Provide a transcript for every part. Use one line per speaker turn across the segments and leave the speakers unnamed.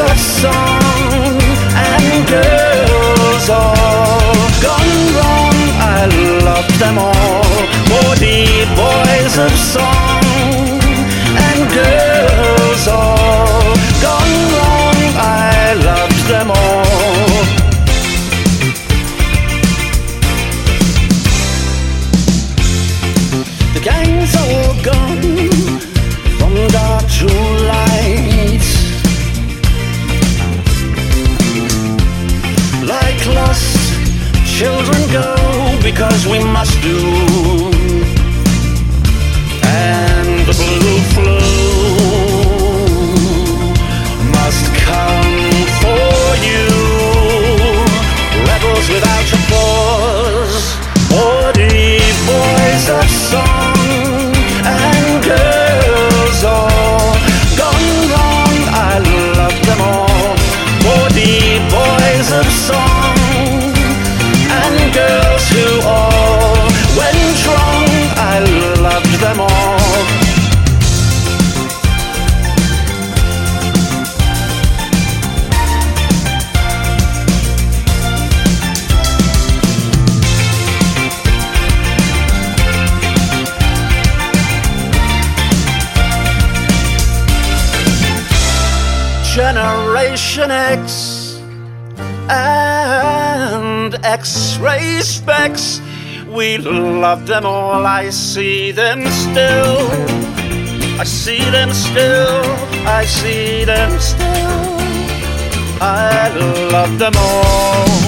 of
song love them all. I see them still. I see them still. I see them still. I love them all.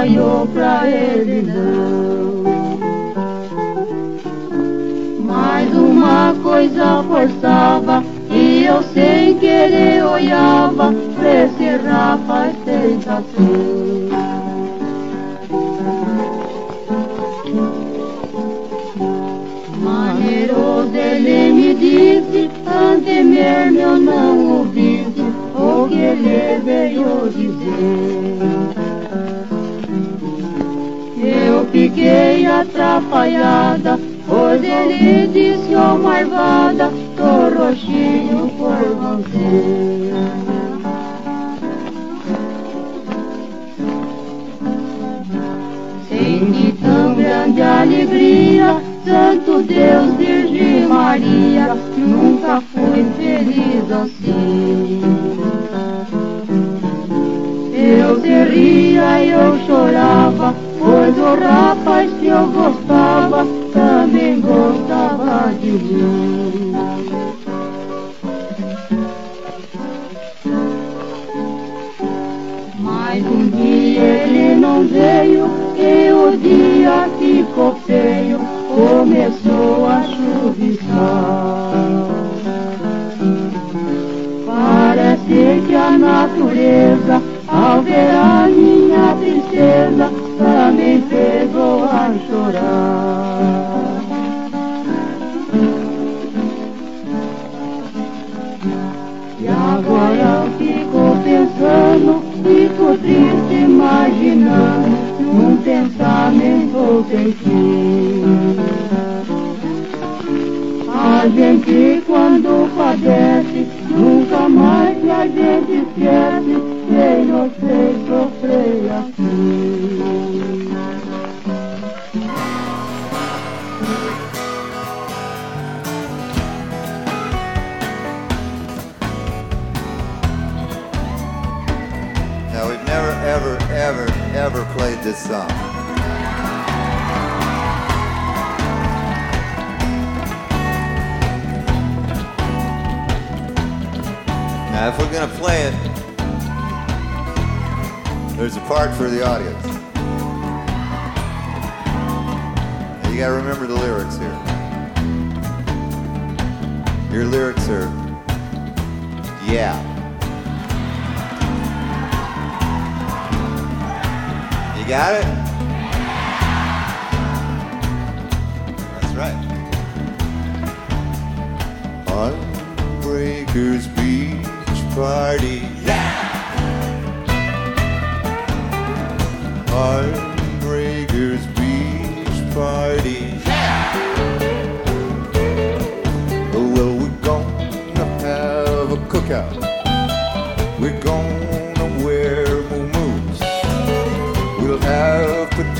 Olhou pra ele não. Mas uma coisa forçava e eu sem querer olhava pra esse rapaz tentação. Maneiroso ele me disse, ante mesmo eu não ouvisse o que ele veio dizer. Fiquei atrapalhada, pois ele disse, ó marvada, tô roxinho por você. Senti tão grande alegria, Santo Deus, Virgem Maria, nunca fui feliz assim. Eu ria e eu chorava, o rapaz que eu gostava também gostava de mim. Mas um dia ele não veio e o dia ficou feio, começou a chuviscar. Parece que a natureza, ao ver a minha tristeza, E agora eu fico pensando, fico triste imaginando num pensamento sem fim. A gente quando padece, nunca mais a gente esquece quem nos fez sofrer assim.
ever, ever played this song. Now, if we're going to play it, there's a part for the audience. Now, you got to remember the lyrics here. Your lyrics are, yeah. You got it? That's right. On Beach Party. Yeah! On Beach Party.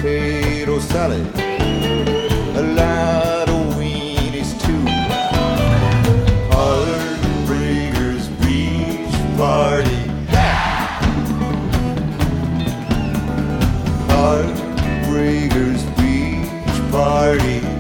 potato salad. A lot of weenies too. Heartbreakers beach party. Heartbreakers beach party.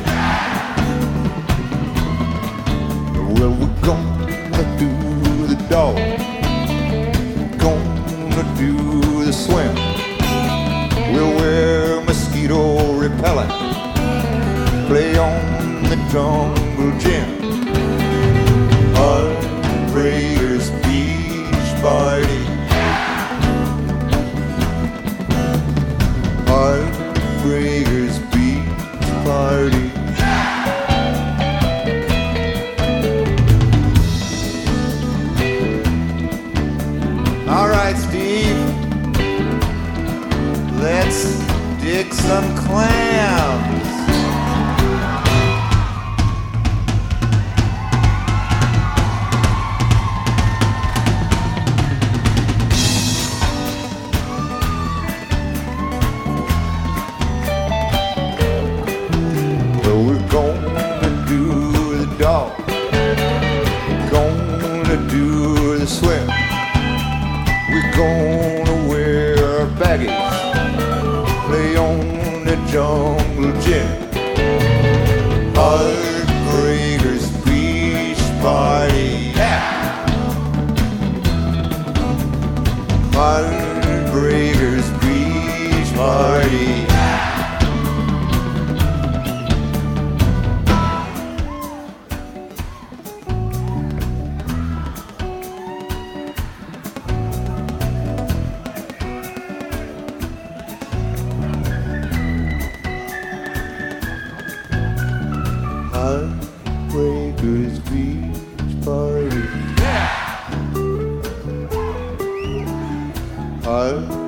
know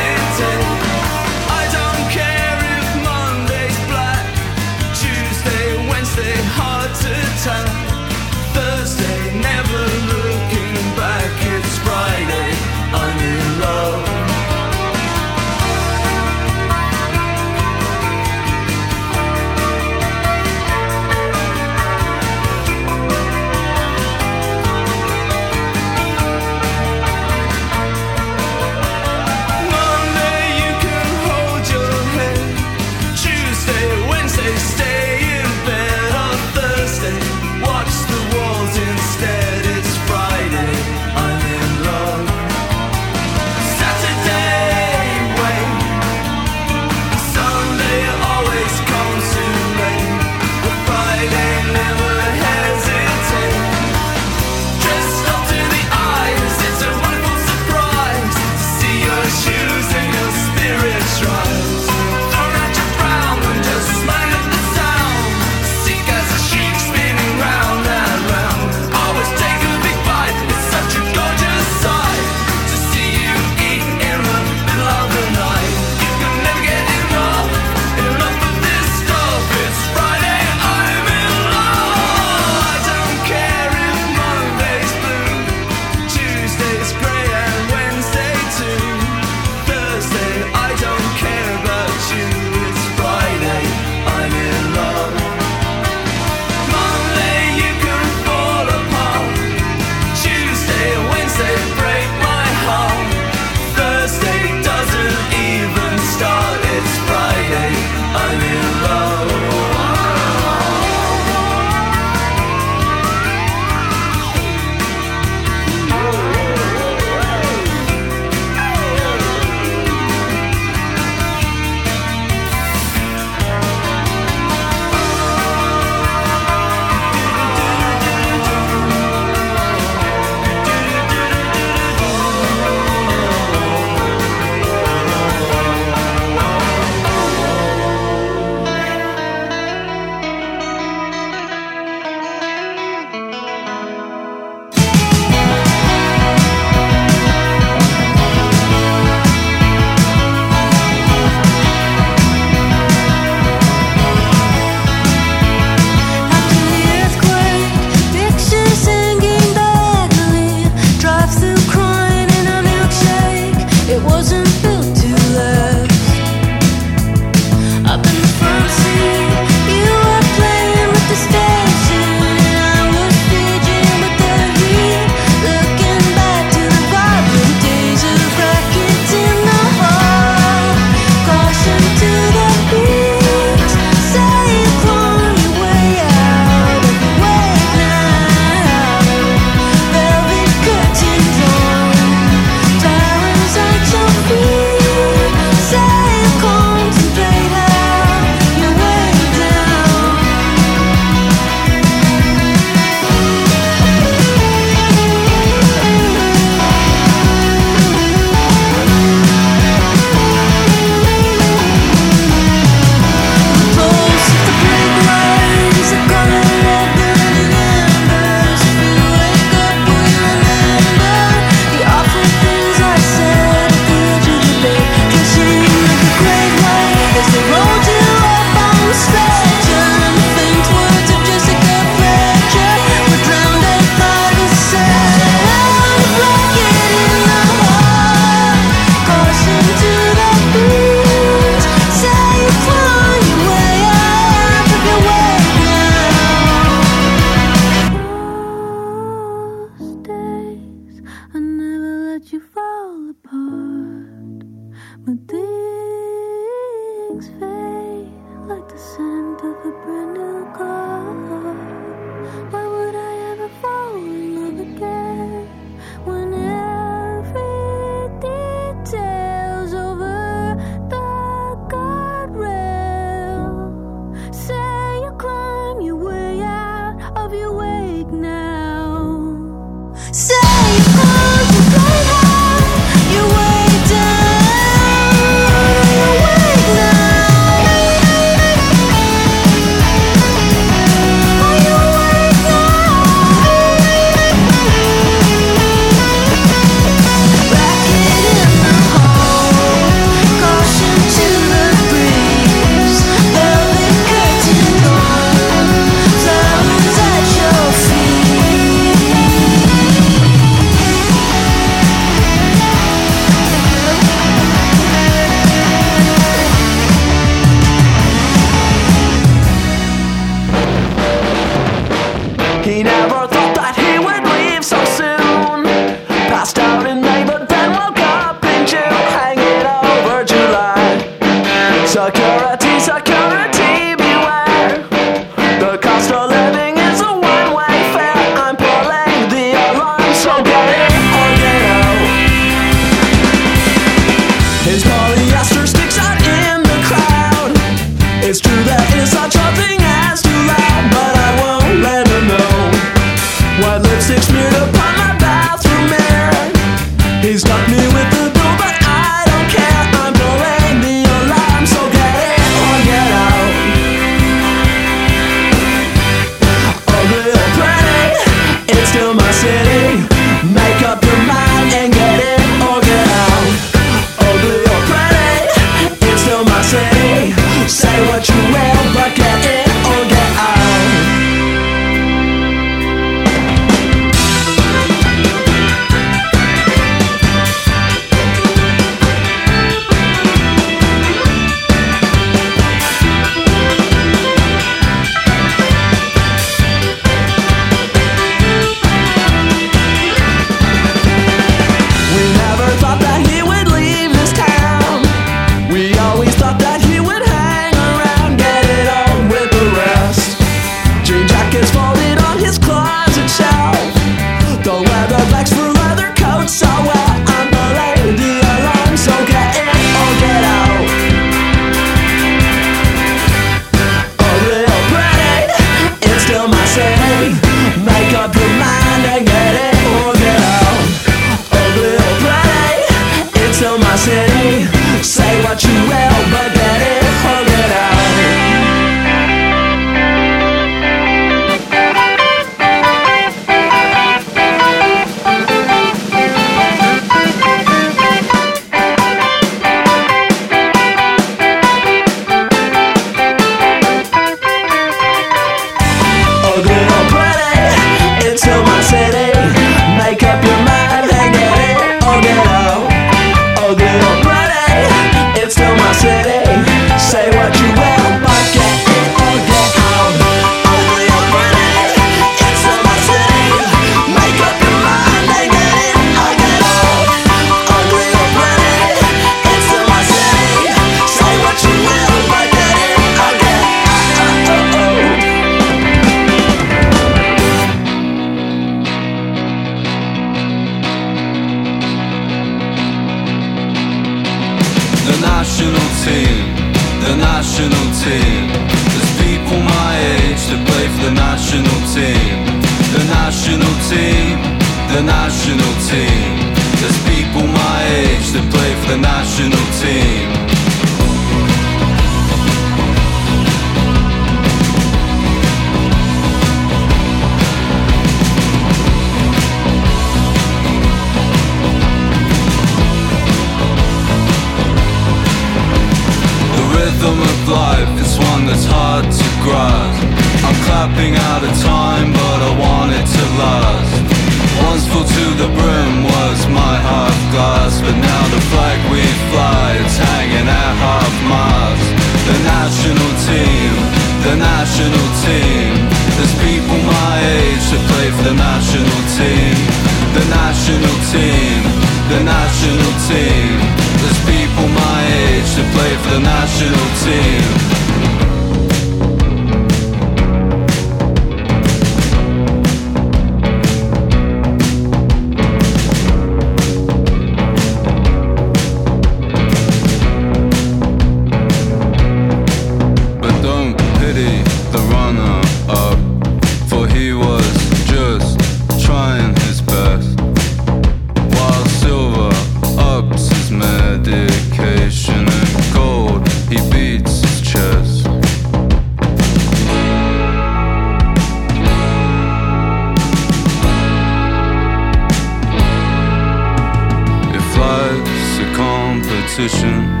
competition,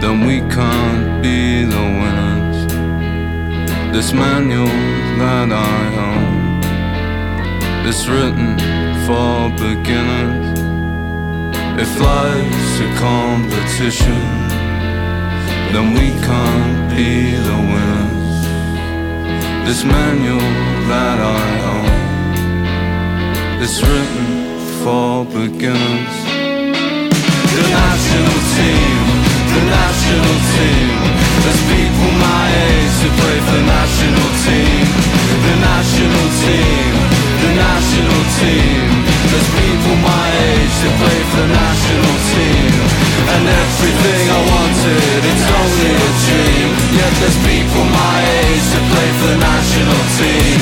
then we can't be the winners. This manual that I own is written for beginners. If life's a competition, then we can't be the winners. This manual that I own is written for beginners the national team, the national team. There's people my age who play for the national team, the national team, the national team. There's people my age who play for the national team. And everything I wanted, it's only a dream. Yet there's people my age that play for the national team.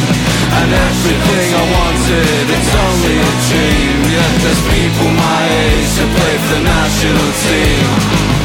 And everything I wanted, it's only a dream. Yet there's people my age that play for the national team.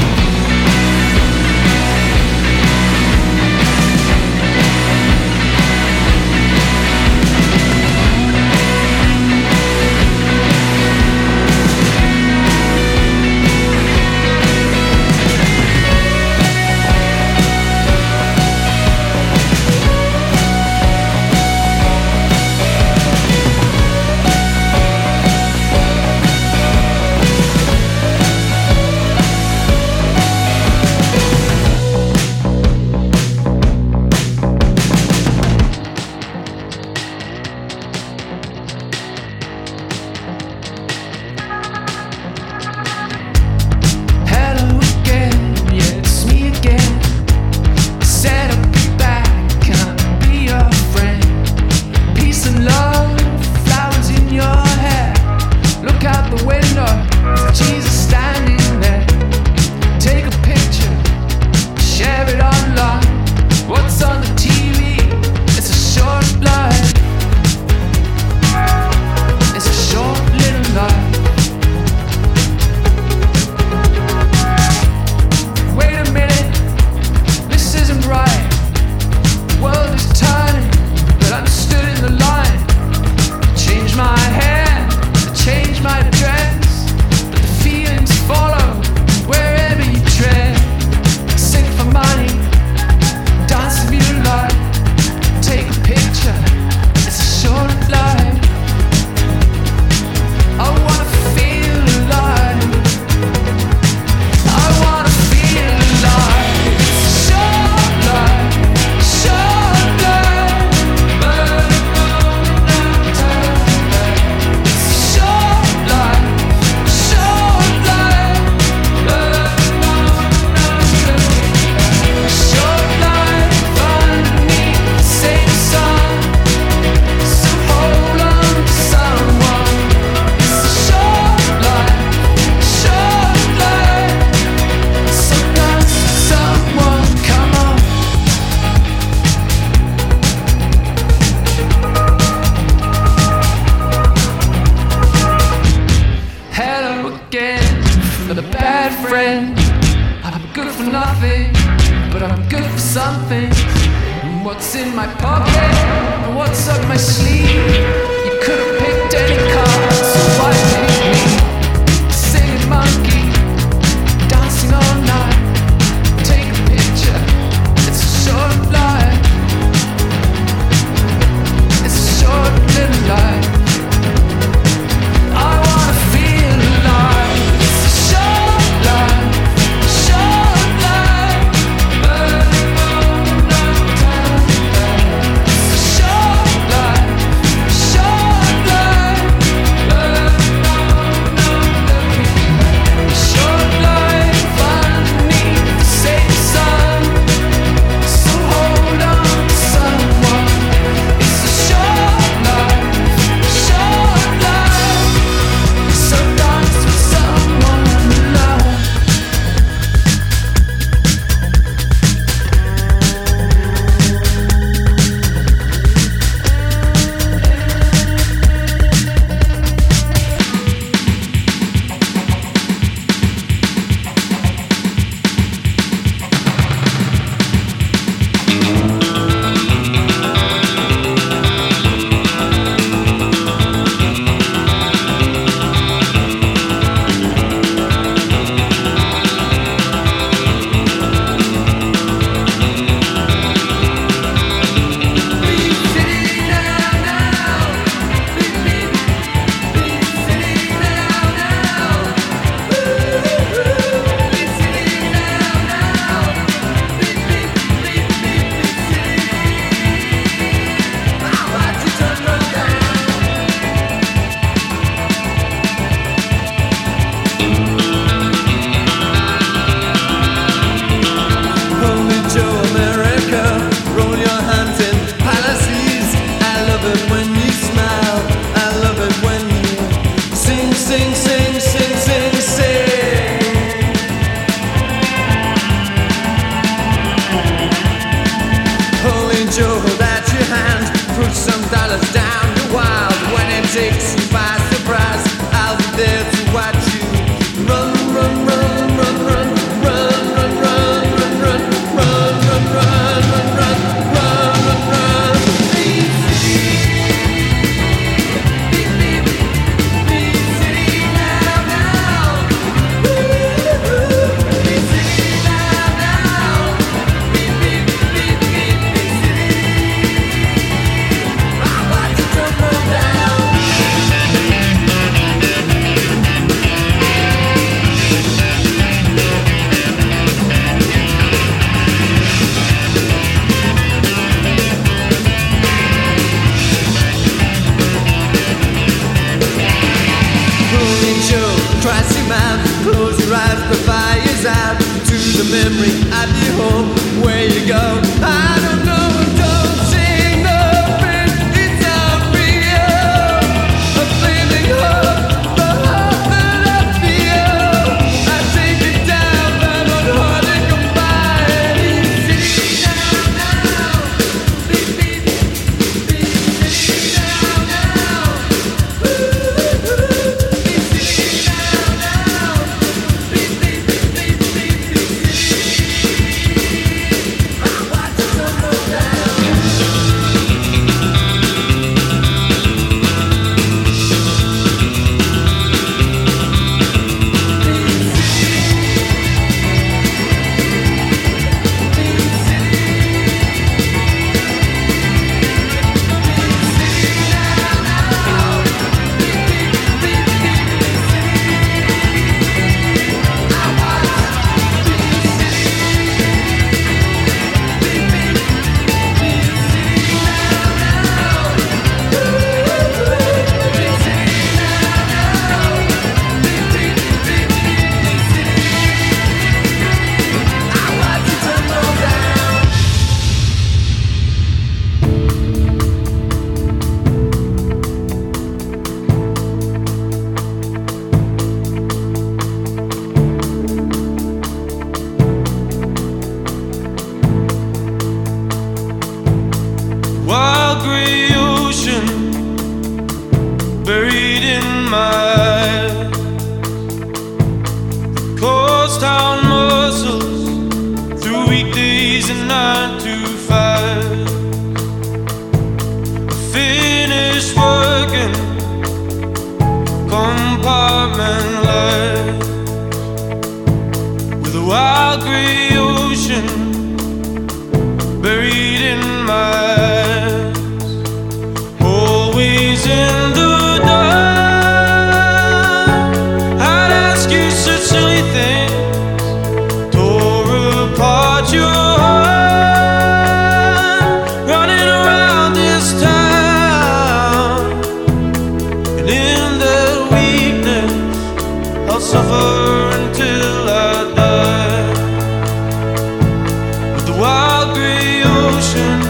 Ocean